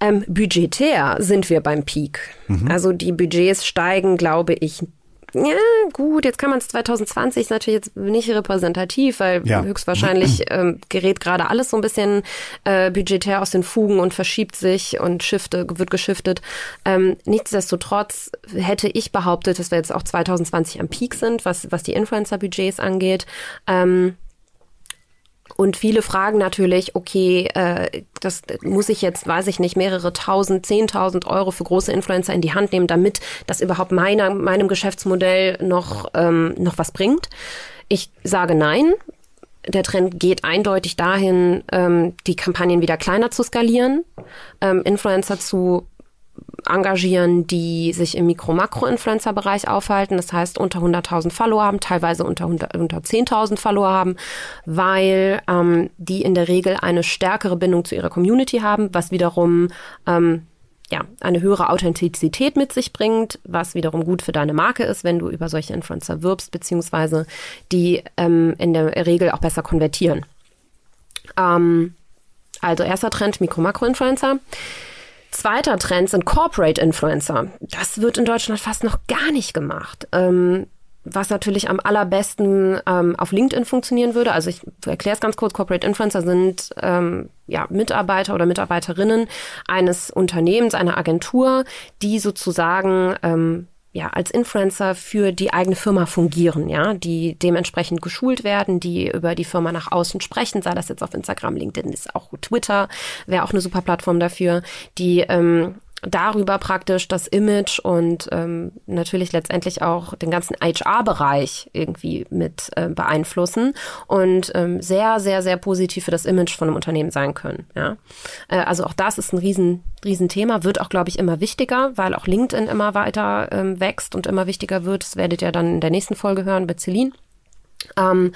Ähm, budgetär sind wir beim Peak. Mhm. Also die Budgets steigen, glaube ich, ja, gut, jetzt kann man es 2020 ist natürlich jetzt nicht repräsentativ, weil ja. höchstwahrscheinlich ähm, gerät gerade alles so ein bisschen äh, budgetär aus den Fugen und verschiebt sich und shifte, wird geschiftet. Ähm, nichtsdestotrotz hätte ich behauptet, dass wir jetzt auch 2020 am Peak sind, was, was die Influencer-Budgets angeht. Ähm, und viele fragen natürlich, okay, äh, das muss ich jetzt, weiß ich nicht, mehrere tausend, zehntausend Euro für große Influencer in die Hand nehmen, damit das überhaupt meiner, meinem Geschäftsmodell noch, ähm, noch was bringt. Ich sage nein. Der Trend geht eindeutig dahin, ähm, die Kampagnen wieder kleiner zu skalieren, ähm, Influencer zu engagieren, die sich im Mikro-Makro-Influencer-Bereich aufhalten, das heißt unter 100.000 Follower haben, teilweise unter, unter 10.000 Follower haben, weil ähm, die in der Regel eine stärkere Bindung zu ihrer Community haben, was wiederum ähm, ja, eine höhere Authentizität mit sich bringt, was wiederum gut für deine Marke ist, wenn du über solche Influencer wirbst, beziehungsweise die ähm, in der Regel auch besser konvertieren. Ähm, also erster Trend, Mikro-Makro-Influencer. Zweiter Trend sind Corporate Influencer. Das wird in Deutschland fast noch gar nicht gemacht. Ähm, was natürlich am allerbesten ähm, auf LinkedIn funktionieren würde. Also ich erkläre es ganz kurz, Corporate Influencer sind ähm, ja, Mitarbeiter oder Mitarbeiterinnen eines Unternehmens, einer Agentur, die sozusagen ähm, ja, als Influencer für die eigene Firma fungieren, ja, die dementsprechend geschult werden, die über die Firma nach außen sprechen, sei das jetzt auf Instagram, LinkedIn, ist auch Twitter, wäre auch eine super Plattform dafür, die ähm, darüber praktisch das Image und ähm, natürlich letztendlich auch den ganzen HR-Bereich irgendwie mit äh, beeinflussen und ähm, sehr, sehr, sehr positiv für das Image von einem Unternehmen sein können. Ja? Äh, also auch das ist ein riesen, riesen Thema, wird auch, glaube ich, immer wichtiger, weil auch LinkedIn immer weiter ähm, wächst und immer wichtiger wird. Das werdet ihr dann in der nächsten Folge hören bei Celine. Ähm,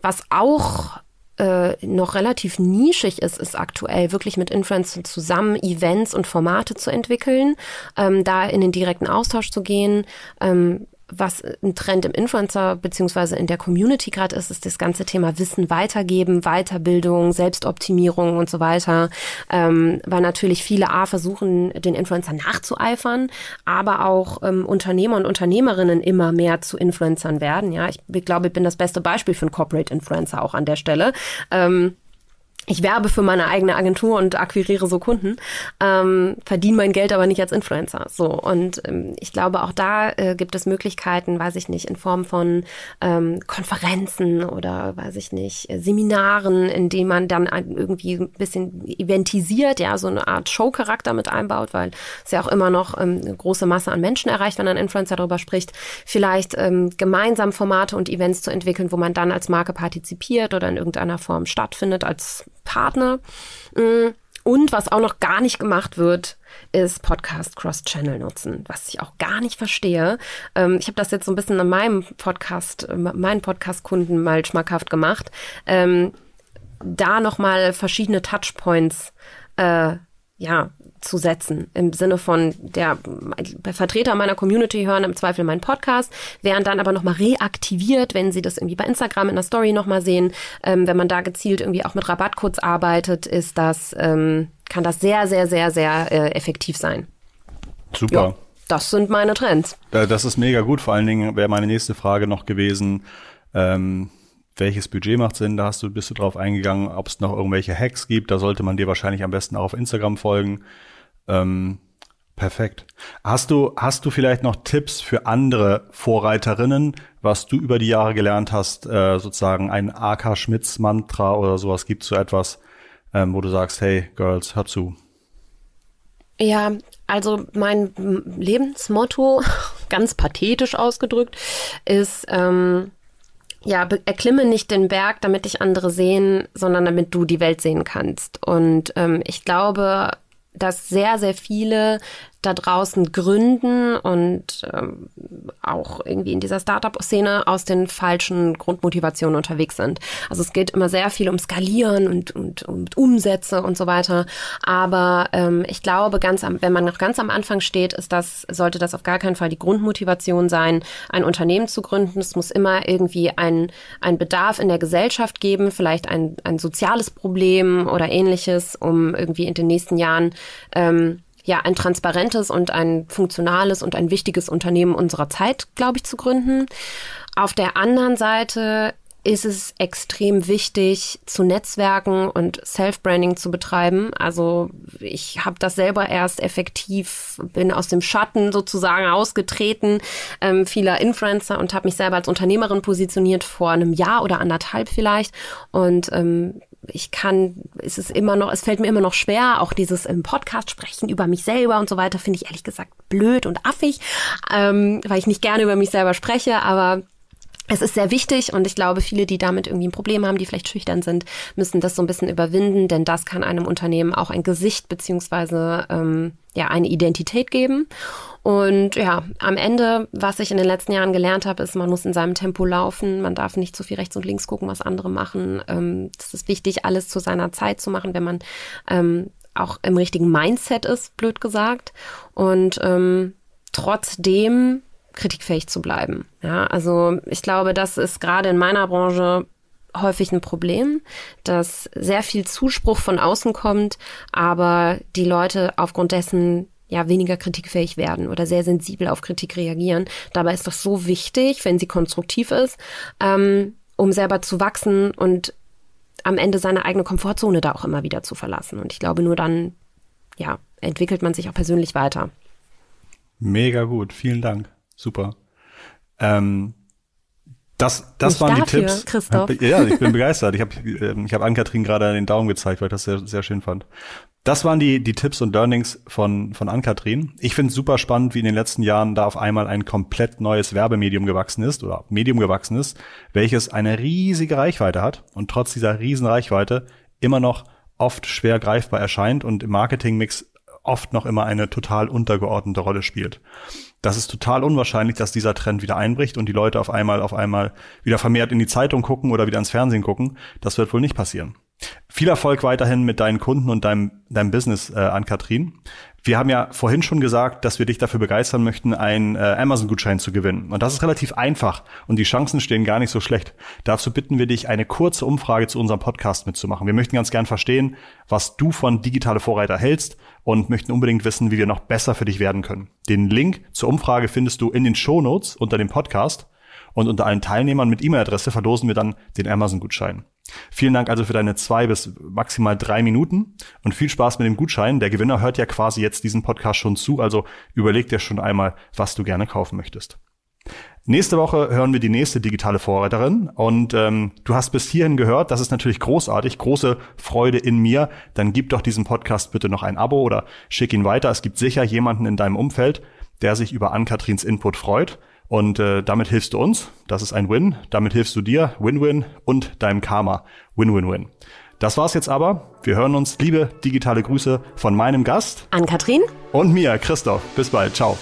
was auch äh, noch relativ nischig ist, ist aktuell wirklich mit Influencern zusammen Events und Formate zu entwickeln, ähm, da in den direkten Austausch zu gehen. Ähm, was ein Trend im Influencer beziehungsweise in der Community gerade ist, ist das ganze Thema Wissen weitergeben, Weiterbildung, Selbstoptimierung und so weiter. Ähm, weil natürlich viele A versuchen, den Influencer nachzueifern, aber auch ähm, Unternehmer und Unternehmerinnen immer mehr zu Influencern werden. Ja, ich, ich glaube, ich bin das beste Beispiel für einen Corporate Influencer auch an der Stelle. Ähm, ich werbe für meine eigene Agentur und akquiriere so Kunden, ähm, verdiene mein Geld aber nicht als Influencer. So und ähm, ich glaube auch da äh, gibt es Möglichkeiten, weiß ich nicht, in Form von ähm, Konferenzen oder weiß ich nicht Seminaren, in denen man dann irgendwie ein bisschen eventisiert, ja, so eine Art Show-Charakter mit einbaut, weil es ja auch immer noch ähm, eine große Masse an Menschen erreicht, wenn ein Influencer darüber spricht. Vielleicht ähm, gemeinsam Formate und Events zu entwickeln, wo man dann als Marke partizipiert oder in irgendeiner Form stattfindet als Partner. Mm, und was auch noch gar nicht gemacht wird, ist Podcast Cross-Channel nutzen, was ich auch gar nicht verstehe. Ähm, ich habe das jetzt so ein bisschen an meinem Podcast, äh, meinen Podcast-Kunden mal schmackhaft gemacht. Ähm, da nochmal verschiedene Touchpoints äh, ja, zu setzen. Im Sinne von der Vertreter meiner Community hören im Zweifel meinen Podcast, werden dann aber nochmal reaktiviert, wenn sie das irgendwie bei Instagram in der Story nochmal sehen. Ähm, wenn man da gezielt irgendwie auch mit Rabattcodes arbeitet, ist das, ähm, kann das sehr, sehr, sehr, sehr äh, effektiv sein. Super. Ja, das sind meine Trends. Das ist mega gut. Vor allen Dingen wäre meine nächste Frage noch gewesen, ähm, welches Budget macht Sinn? Da hast du, bist du drauf eingegangen, ob es noch irgendwelche Hacks gibt. Da sollte man dir wahrscheinlich am besten auch auf Instagram folgen. Ähm, perfekt. Hast du, hast du vielleicht noch Tipps für andere Vorreiterinnen, was du über die Jahre gelernt hast, äh, sozusagen ein AK Schmitz Mantra oder sowas gibt so etwas, ähm, wo du sagst, hey Girls, hör zu. Ja, also mein Lebensmotto, ganz pathetisch ausgedrückt, ist, ähm, ja, erklimme nicht den Berg, damit dich andere sehen, sondern damit du die Welt sehen kannst. Und ähm, ich glaube, dass sehr, sehr viele da draußen gründen und ähm, auch irgendwie in dieser Startup-Szene aus den falschen Grundmotivationen unterwegs sind. Also es geht immer sehr viel um Skalieren und, und, und Umsätze und so weiter. Aber ähm, ich glaube, ganz am, wenn man noch ganz am Anfang steht, ist das, sollte das auf gar keinen Fall die Grundmotivation sein, ein Unternehmen zu gründen. Es muss immer irgendwie ein, ein Bedarf in der Gesellschaft geben, vielleicht ein, ein soziales Problem oder ähnliches, um irgendwie in den nächsten Jahren ähm, ja, ein transparentes und ein funktionales und ein wichtiges Unternehmen unserer Zeit, glaube ich, zu gründen. Auf der anderen Seite ist es extrem wichtig, zu Netzwerken und Self-Branding zu betreiben. Also ich habe das selber erst effektiv, bin aus dem Schatten sozusagen ausgetreten ähm, vieler Influencer und habe mich selber als Unternehmerin positioniert vor einem Jahr oder anderthalb vielleicht. Und ähm, ich kann, es ist immer noch, es fällt mir immer noch schwer, auch dieses im Podcast sprechen über mich selber und so weiter, finde ich ehrlich gesagt blöd und affig, ähm, weil ich nicht gerne über mich selber spreche, aber es ist sehr wichtig und ich glaube, viele, die damit irgendwie ein Problem haben, die vielleicht schüchtern sind, müssen das so ein bisschen überwinden, denn das kann einem Unternehmen auch ein Gesicht beziehungsweise ähm, ja eine Identität geben. Und ja, am Ende, was ich in den letzten Jahren gelernt habe, ist, man muss in seinem Tempo laufen, man darf nicht zu viel rechts und links gucken, was andere machen. Ähm, es ist wichtig, alles zu seiner Zeit zu machen, wenn man ähm, auch im richtigen Mindset ist, blöd gesagt. Und ähm, trotzdem kritikfähig zu bleiben. Ja, also ich glaube, das ist gerade in meiner Branche häufig ein Problem, dass sehr viel Zuspruch von außen kommt, aber die Leute aufgrund dessen ja weniger kritikfähig werden oder sehr sensibel auf Kritik reagieren. Dabei ist das so wichtig, wenn sie konstruktiv ist, ähm, um selber zu wachsen und am Ende seine eigene Komfortzone da auch immer wieder zu verlassen. Und ich glaube, nur dann, ja, entwickelt man sich auch persönlich weiter. Mega gut, vielen Dank. Super. Ähm, das, das waren dafür, die Tipps. Christoph. Ja, ich bin begeistert. Ich habe ähm, ich hab Ann-Kathrin gerade den Daumen gezeigt, weil ich das sehr, sehr schön fand. Das waren die, die Tipps und Learnings von, von Ann-Kathrin. Ich finde es super spannend, wie in den letzten Jahren da auf einmal ein komplett neues Werbemedium gewachsen ist oder Medium gewachsen ist, welches eine riesige Reichweite hat und trotz dieser riesen Reichweite immer noch oft schwer greifbar erscheint und im Marketingmix oft noch immer eine total untergeordnete Rolle spielt. Das ist total unwahrscheinlich, dass dieser Trend wieder einbricht und die Leute auf einmal, auf einmal wieder vermehrt in die Zeitung gucken oder wieder ins Fernsehen gucken. Das wird wohl nicht passieren. Viel Erfolg weiterhin mit deinen Kunden und deinem, deinem Business äh, an Katrin. Wir haben ja vorhin schon gesagt, dass wir dich dafür begeistern möchten, einen äh, Amazon-Gutschein zu gewinnen. Und das ist relativ einfach und die Chancen stehen gar nicht so schlecht. Dazu bitten wir dich, eine kurze Umfrage zu unserem Podcast mitzumachen. Wir möchten ganz gern verstehen, was du von digitale Vorreiter hältst und möchten unbedingt wissen, wie wir noch besser für dich werden können. Den Link zur Umfrage findest du in den Show Notes unter dem Podcast und unter allen Teilnehmern mit E-Mail-Adresse verlosen wir dann den Amazon-Gutschein. Vielen Dank also für deine zwei bis maximal drei Minuten und viel Spaß mit dem Gutschein. Der Gewinner hört ja quasi jetzt diesen Podcast schon zu, also überleg dir schon einmal, was du gerne kaufen möchtest. Nächste Woche hören wir die nächste digitale Vorreiterin und ähm, du hast bis hierhin gehört, das ist natürlich großartig, große Freude in mir. Dann gib doch diesem Podcast bitte noch ein Abo oder schick ihn weiter. Es gibt sicher jemanden in deinem Umfeld, der sich über Ann-Katrins Input freut. Und äh, damit hilfst du uns. Das ist ein Win. Damit hilfst du dir, Win-Win, und deinem Karma. Win-Win-Win. Das war's jetzt aber. Wir hören uns. Liebe digitale Grüße von meinem Gast. An Katrin. Und mir, Christoph. Bis bald. Ciao.